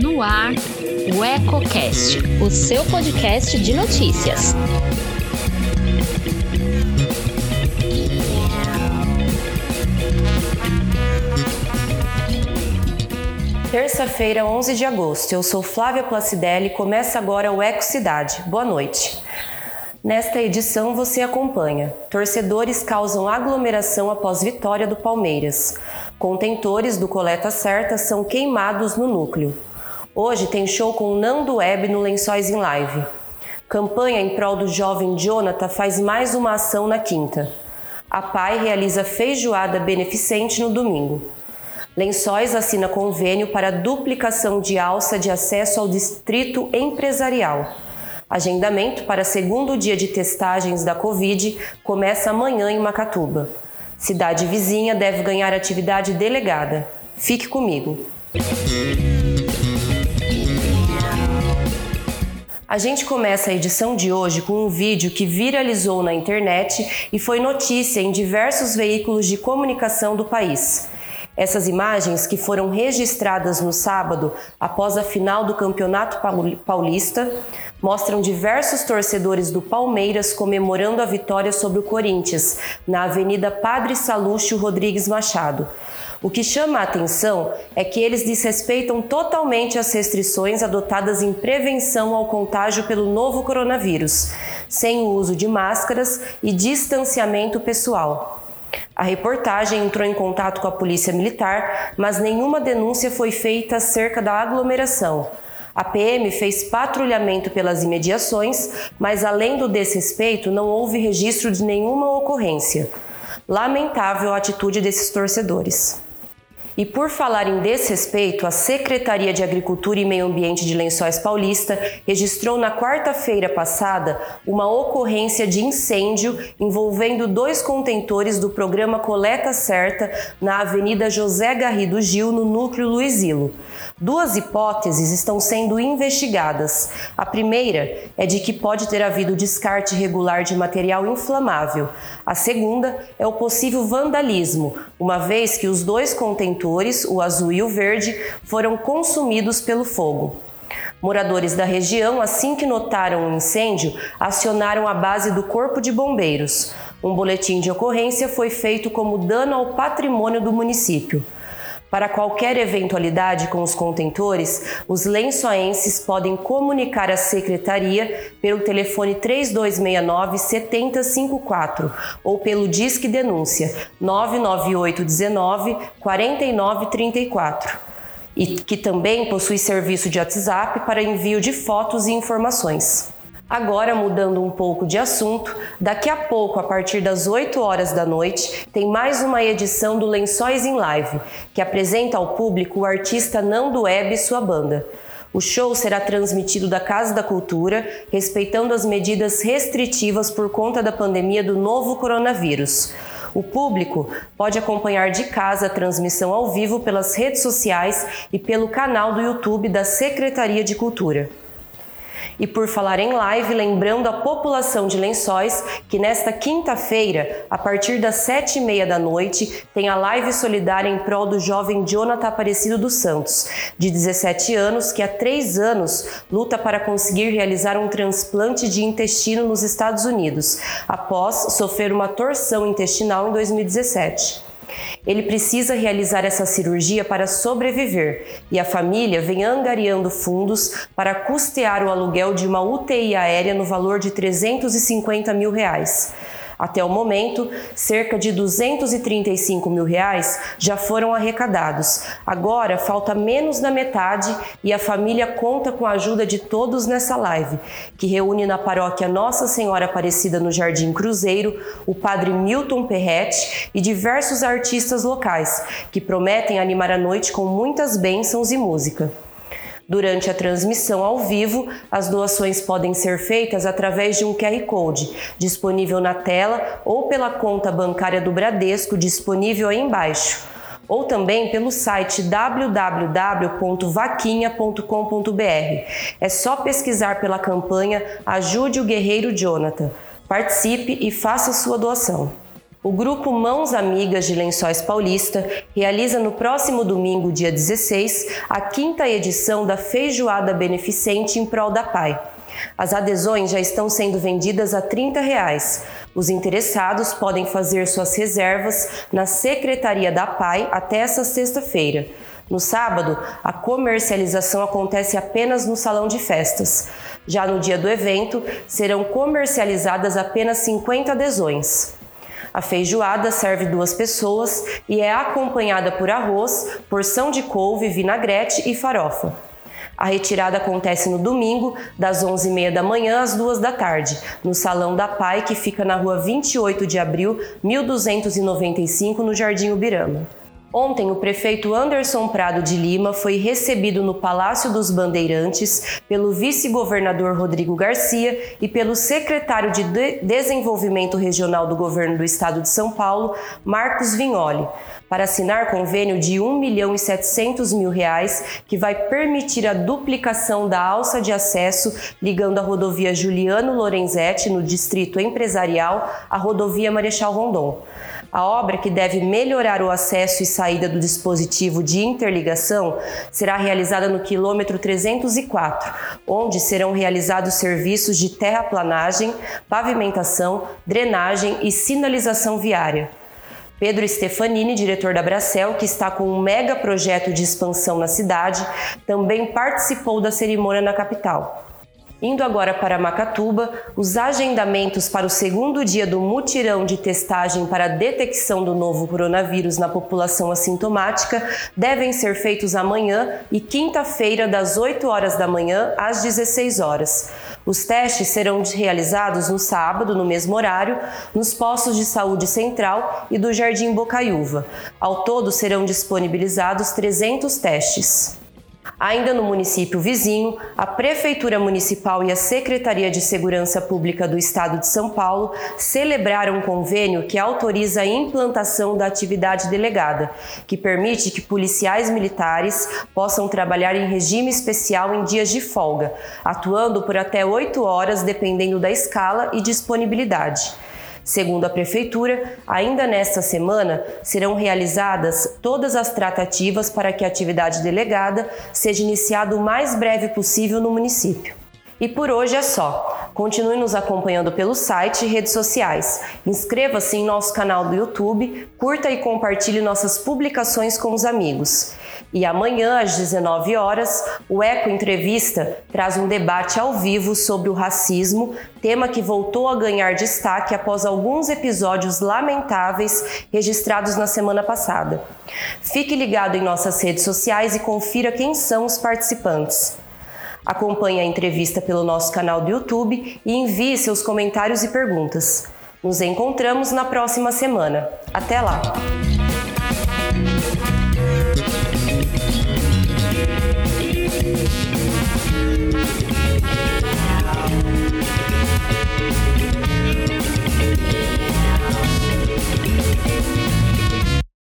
No ar, o EcoCast, o seu podcast de notícias. Terça-feira, 11 de agosto. Eu sou Flávia Placidelli e começa agora o Eco Cidade. Boa noite. Nesta edição você acompanha: torcedores causam aglomeração após vitória do Palmeiras. Contentores do Coleta Certa são queimados no núcleo. Hoje tem show com Nando Web no Lençóis em Live. Campanha em prol do jovem Jonathan faz mais uma ação na quinta. A PAI realiza feijoada beneficente no domingo. Lençóis assina convênio para duplicação de alça de acesso ao distrito empresarial. Agendamento para segundo dia de testagens da Covid começa amanhã em Macatuba. Cidade vizinha deve ganhar atividade delegada. Fique comigo. A gente começa a edição de hoje com um vídeo que viralizou na internet e foi notícia em diversos veículos de comunicação do país. Essas imagens, que foram registradas no sábado após a final do Campeonato Paulista, mostram diversos torcedores do Palmeiras comemorando a vitória sobre o Corinthians, na Avenida Padre Salúcio Rodrigues Machado. O que chama a atenção é que eles desrespeitam totalmente as restrições adotadas em prevenção ao contágio pelo novo coronavírus, sem o uso de máscaras e distanciamento pessoal. A reportagem entrou em contato com a Polícia Militar, mas nenhuma denúncia foi feita acerca da aglomeração. A PM fez patrulhamento pelas imediações, mas além do desrespeito, não houve registro de nenhuma ocorrência. Lamentável a atitude desses torcedores. E por falar em desrespeito, a Secretaria de Agricultura e Meio Ambiente de Lençóis Paulista registrou na quarta-feira passada uma ocorrência de incêndio envolvendo dois contentores do programa Coleta Certa na Avenida José Garrido Gil, no núcleo Luizilo. Duas hipóteses estão sendo investigadas. A primeira é de que pode ter havido descarte irregular de material inflamável. A segunda é o possível vandalismo, uma vez que os dois contentores, o azul e o verde, foram consumidos pelo fogo. Moradores da região, assim que notaram o incêndio, acionaram a base do Corpo de Bombeiros. Um boletim de ocorrência foi feito como dano ao patrimônio do município. Para qualquer eventualidade com os contentores, os lençoenses podem comunicar à secretaria pelo telefone 3269 7054 ou pelo Disque Denúncia 99819 4934 e que também possui serviço de WhatsApp para envio de fotos e informações. Agora, mudando um pouco de assunto, daqui a pouco, a partir das 8 horas da noite, tem mais uma edição do Lençóis em Live, que apresenta ao público o artista Nando Web e sua banda. O show será transmitido da Casa da Cultura, respeitando as medidas restritivas por conta da pandemia do novo coronavírus. O público pode acompanhar de casa a transmissão ao vivo pelas redes sociais e pelo canal do YouTube da Secretaria de Cultura. E por falar em live, lembrando a população de Lençóis que nesta quinta-feira, a partir das sete e meia da noite, tem a live solidária em prol do jovem Jonathan Aparecido dos Santos, de 17 anos, que há três anos luta para conseguir realizar um transplante de intestino nos Estados Unidos, após sofrer uma torção intestinal em 2017. Ele precisa realizar essa cirurgia para sobreviver e a família vem angariando fundos para custear o aluguel de uma UTI aérea no valor de 350 mil reais. Até o momento, cerca de 235 mil reais já foram arrecadados. Agora falta menos da metade e a família conta com a ajuda de todos nessa live, que reúne na paróquia Nossa Senhora Aparecida no Jardim Cruzeiro o padre Milton Perrette e diversos artistas locais, que prometem animar a noite com muitas bênçãos e música. Durante a transmissão ao vivo, as doações podem ser feitas através de um QR Code disponível na tela ou pela conta bancária do Bradesco disponível aí embaixo ou também pelo site www.vaquinha.com.br. É só pesquisar pela campanha Ajude o Guerreiro Jonathan. Participe e faça sua doação. O grupo Mãos Amigas de Lençóis Paulista realiza no próximo domingo, dia 16, a quinta edição da Feijoada Beneficente em Prol da Pai. As adesões já estão sendo vendidas a 30 reais. Os interessados podem fazer suas reservas na Secretaria da PAI até essa sexta-feira. No sábado, a comercialização acontece apenas no salão de festas. Já no dia do evento, serão comercializadas apenas 50 adesões. A feijoada serve duas pessoas e é acompanhada por arroz, porção de couve, vinagrete e farofa. A retirada acontece no domingo, das 11h30 da manhã às 2 da tarde, no Salão da Pai, que fica na rua 28 de abril, 1295, no Jardim Ubirama. Ontem, o prefeito Anderson Prado de Lima foi recebido no Palácio dos Bandeirantes pelo vice-governador Rodrigo Garcia e pelo secretário de Desenvolvimento Regional do Governo do Estado de São Paulo, Marcos Vignoli, para assinar convênio de 1 milhão e 700 mil reais que vai permitir a duplicação da alça de acesso ligando a rodovia Juliano Lorenzetti, no Distrito Empresarial, à rodovia Marechal Rondon. A obra, que deve melhorar o acesso e saída do dispositivo de interligação, será realizada no quilômetro 304, onde serão realizados serviços de terraplanagem, pavimentação, drenagem e sinalização viária. Pedro Stefanini, diretor da Bracel, que está com um mega projeto de expansão na cidade, também participou da cerimônia na capital. Indo agora para Macatuba, os agendamentos para o segundo dia do mutirão de testagem para a detecção do novo coronavírus na população assintomática devem ser feitos amanhã e quinta-feira, das 8 horas da manhã às 16 horas. Os testes serão realizados no sábado, no mesmo horário, nos postos de saúde central e do Jardim Bocaiúva. Ao todo serão disponibilizados 300 testes. Ainda no município vizinho, a Prefeitura Municipal e a Secretaria de Segurança Pública do Estado de São Paulo celebraram um convênio que autoriza a implantação da atividade delegada, que permite que policiais militares possam trabalhar em regime especial em dias de folga, atuando por até oito horas, dependendo da escala e disponibilidade. Segundo a Prefeitura, ainda nesta semana serão realizadas todas as tratativas para que a atividade delegada seja iniciada o mais breve possível no município. E por hoje é só. Continue nos acompanhando pelo site e redes sociais. Inscreva-se em nosso canal do YouTube, curta e compartilhe nossas publicações com os amigos. E amanhã, às 19 horas, o Eco Entrevista traz um debate ao vivo sobre o racismo, tema que voltou a ganhar destaque após alguns episódios lamentáveis registrados na semana passada. Fique ligado em nossas redes sociais e confira quem são os participantes. Acompanhe a entrevista pelo nosso canal do YouTube e envie seus comentários e perguntas. Nos encontramos na próxima semana. Até lá!